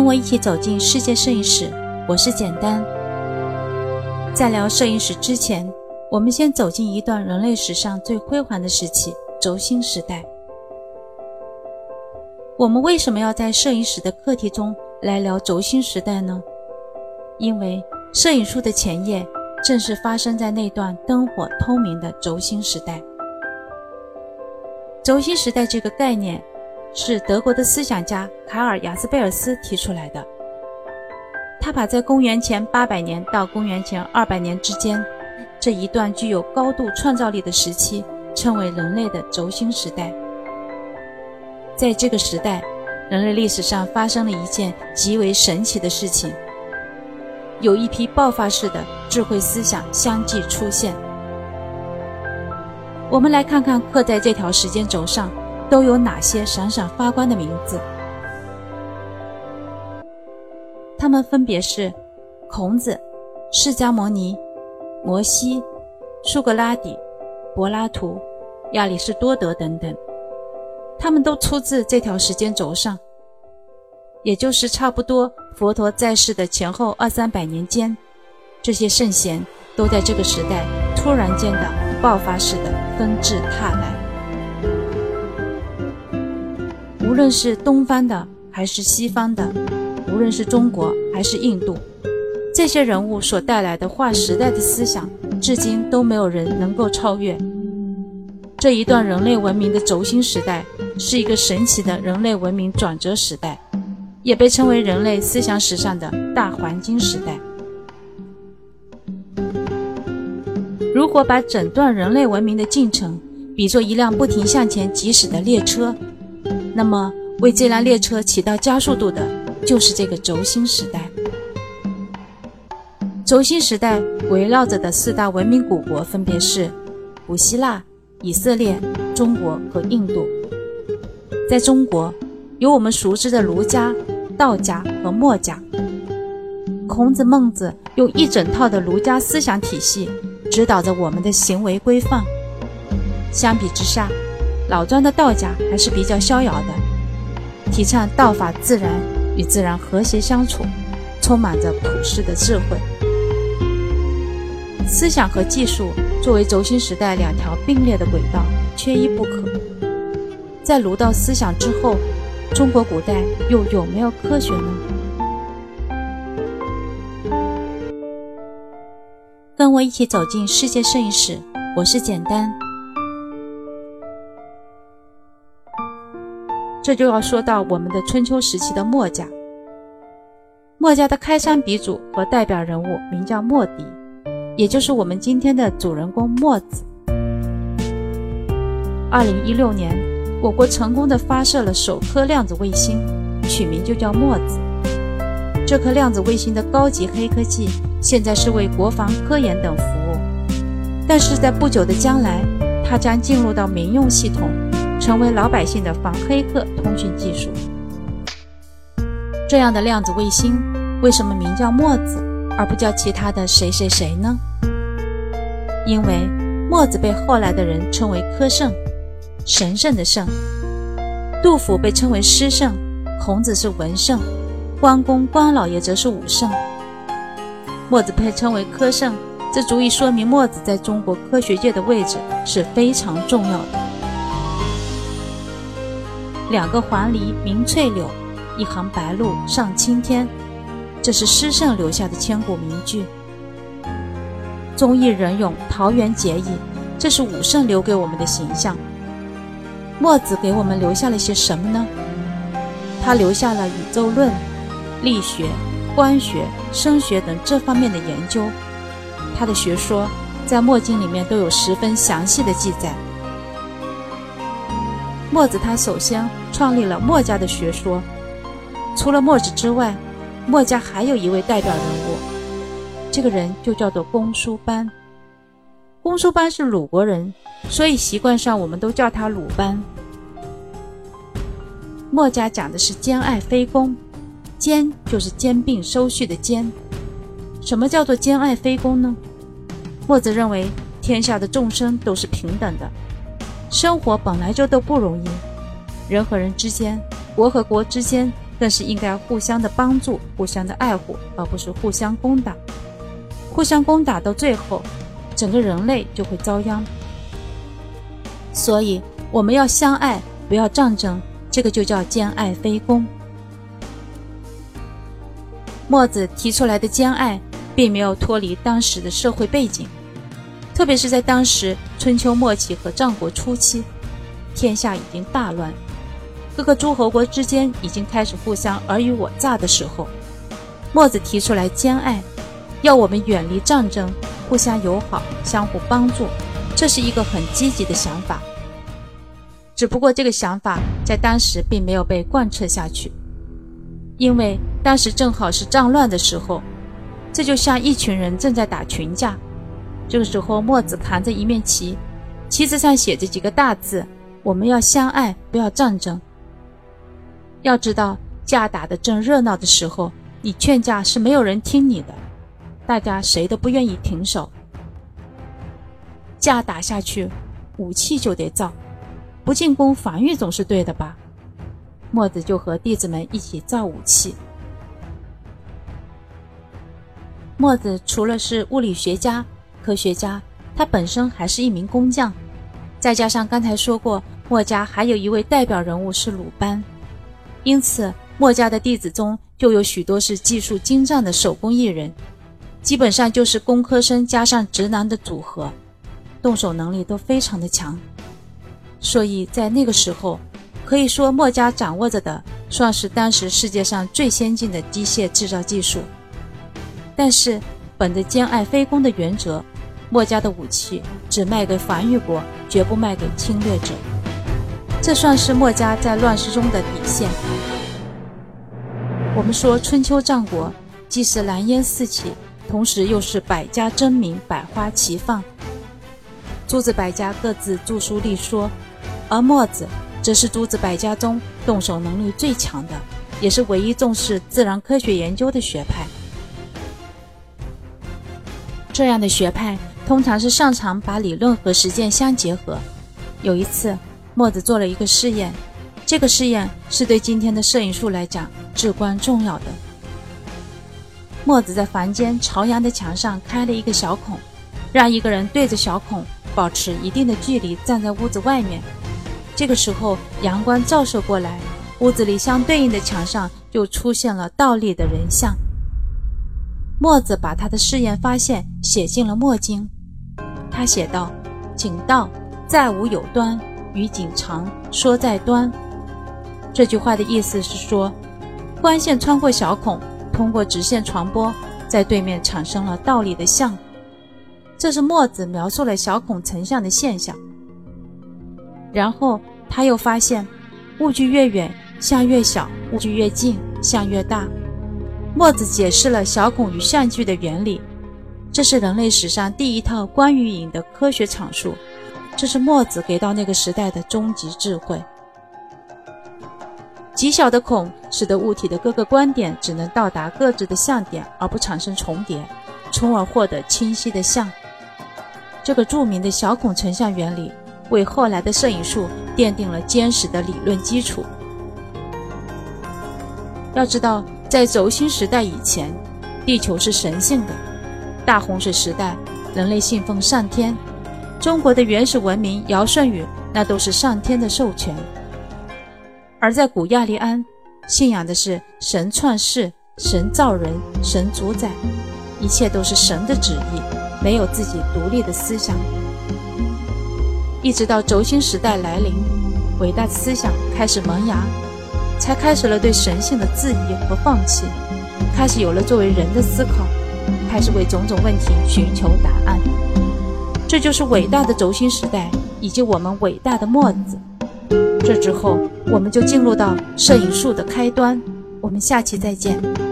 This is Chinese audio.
跟我一起走进世界摄影史，我是简单。在聊摄影史之前，我们先走进一段人类史上最辉煌的时期——轴心时代。我们为什么要在摄影史的课题中来聊轴心时代呢？因为摄影书的前夜正是发生在那段灯火通明的轴心时代。轴心时代这个概念是德国的思想家卡尔雅斯贝尔斯提出来的。他把在公元前800年到公元前200年之间这一段具有高度创造力的时期称为人类的轴心时代。在这个时代，人类历史上发生了一件极为神奇的事情：有一批爆发式的智慧思想相继出现。我们来看看刻在这条时间轴上都有哪些闪闪发光的名字。他们分别是孔子、释迦牟尼、摩西、苏格拉底、柏拉图、亚里士多德等等。他们都出自这条时间轴上，也就是差不多佛陀在世的前后二三百年间，这些圣贤都在这个时代突然间的。爆发式的纷至沓来，无论是东方的还是西方的，无论是中国还是印度，这些人物所带来的划时代的思想，至今都没有人能够超越。这一段人类文明的轴心时代，是一个神奇的人类文明转折时代，也被称为人类思想史上的大黄金时代。如果把整段人类文明的进程比作一辆不停向前疾驶的列车，那么为这辆列车起到加速度的，就是这个轴心时代。轴心时代围绕着的四大文明古国分别是古希腊、以色列、中国和印度。在中国，有我们熟知的儒家、道家和墨家。孔子、孟子用一整套的儒家思想体系。指导着我们的行为规范。相比之下，老庄的道家还是比较逍遥的，提倡道法自然，与自然和谐相处，充满着普世的智慧。思想和技术作为轴心时代两条并列的轨道，缺一不可。在儒道思想之后，中国古代又有没有科学呢？跟我一起走进世界摄影史，我是简单。这就要说到我们的春秋时期的墨家。墨家的开山鼻祖和代表人物名叫墨翟，也就是我们今天的主人公墨子。二零一六年，我国成功的发射了首颗量子卫星，取名就叫墨子。这颗量子卫星的高级黑科技。现在是为国防、科研等服务，但是在不久的将来，它将进入到民用系统，成为老百姓的防黑客通讯技术。这样的量子卫星为什么名叫墨子，而不叫其他的谁谁谁呢？因为墨子被后来的人称为科圣，神圣的圣；杜甫被称为诗圣，孔子是文圣，关公关老爷则是武圣。墨子被称为科圣，这足以说明墨子在中国科学界的位置是非常重要的。两个黄鹂鸣翠柳，一行白鹭上青天，这是诗圣留下的千古名句。忠义仁勇，桃园结义，这是武圣留给我们的形象。墨子给我们留下了些什么呢？他留下了宇宙论、力学。光学、声学等这方面的研究，他的学说在《墨经》里面都有十分详细的记载。墨子他首先创立了墨家的学说，除了墨子之外，墨家还有一位代表人物，这个人就叫做公输班。公输班是鲁国人，所以习惯上我们都叫他鲁班。墨家讲的是兼爱非攻。兼就是兼并收序的兼。什么叫做兼爱非攻呢？墨子认为天下的众生都是平等的，生活本来就都不容易，人和人之间，国和国之间更是应该互相的帮助、互相的爱护，而不是互相攻打。互相攻打到最后，整个人类就会遭殃。所以，我们要相爱，不要战争，这个就叫兼爱非攻。墨子提出来的兼爱，并没有脱离当时的社会背景，特别是在当时春秋末期和战国初期，天下已经大乱。各个诸侯国之间已经开始互相尔虞我诈的时候，墨子提出来兼爱，要我们远离战争，互相友好，相互帮助，这是一个很积极的想法。只不过这个想法在当时并没有被贯彻下去，因为当时正好是战乱的时候，这就像一群人正在打群架，这个时候墨子扛着一面旗，旗子上写着几个大字：“我们要相爱，不要战争。”要知道，架打得正热闹的时候，你劝架是没有人听你的，大家谁都不愿意停手。架打下去，武器就得造，不进攻防御总是对的吧？墨子就和弟子们一起造武器。墨子除了是物理学家、科学家，他本身还是一名工匠，再加上刚才说过，墨家还有一位代表人物是鲁班。因此，墨家的弟子中就有许多是技术精湛的手工艺人，基本上就是工科生加上直男的组合，动手能力都非常的强。所以在那个时候，可以说墨家掌握着的算是当时世界上最先进的机械制造技术。但是，本着兼爱非攻的原则，墨家的武器只卖给防御国，绝不卖给侵略者。这算是墨家在乱世中的底线。我们说春秋战国既是蓝烟四起，同时又是百家争鸣、百花齐放。诸子百家各自著书立说，而墨子则是诸子百家中动手能力最强的，也是唯一重视自然科学研究的学派。这样的学派通常是擅长把理论和实践相结合。有一次。墨子做了一个试验，这个试验是对今天的摄影术来讲至关重要的。墨子在房间朝阳的墙上开了一个小孔，让一个人对着小孔保持一定的距离站在屋子外面。这个时候阳光照射过来，屋子里相对应的墙上就出现了倒立的人像。墨子把他的试验发现写进了墨经，他写道：“景道，再无有端。”与景长说在端，这句话的意思是说，光线穿过小孔，通过直线传播，在对面产生了倒立的像。这是墨子描述了小孔成像的现象。然后他又发现，物距越远，像越小；物距越近，像越大。墨子解释了小孔与像距的原理，这是人类史上第一套关于影的科学阐述。这是墨子给到那个时代的终极智慧。极小的孔使得物体的各个观点只能到达各自的像点，而不产生重叠，从而获得清晰的像。这个著名的小孔成像原理，为后来的摄影术奠定了坚实的理论基础。要知道，在轴心时代以前，地球是神性的；大洪水时代，人类信奉上天。中国的原始文明尧舜禹，那都是上天的授权；而在古亚利安，信仰的是神创世、神造人、神主宰，一切都是神的旨意，没有自己独立的思想。一直到轴心时代来临，伟大的思想开始萌芽，才开始了对神性的质疑和放弃，开始有了作为人的思考，开始为种种问题寻求答案。这就是伟大的轴心时代，以及我们伟大的墨子。这之后，我们就进入到摄影术的开端。我们下期再见。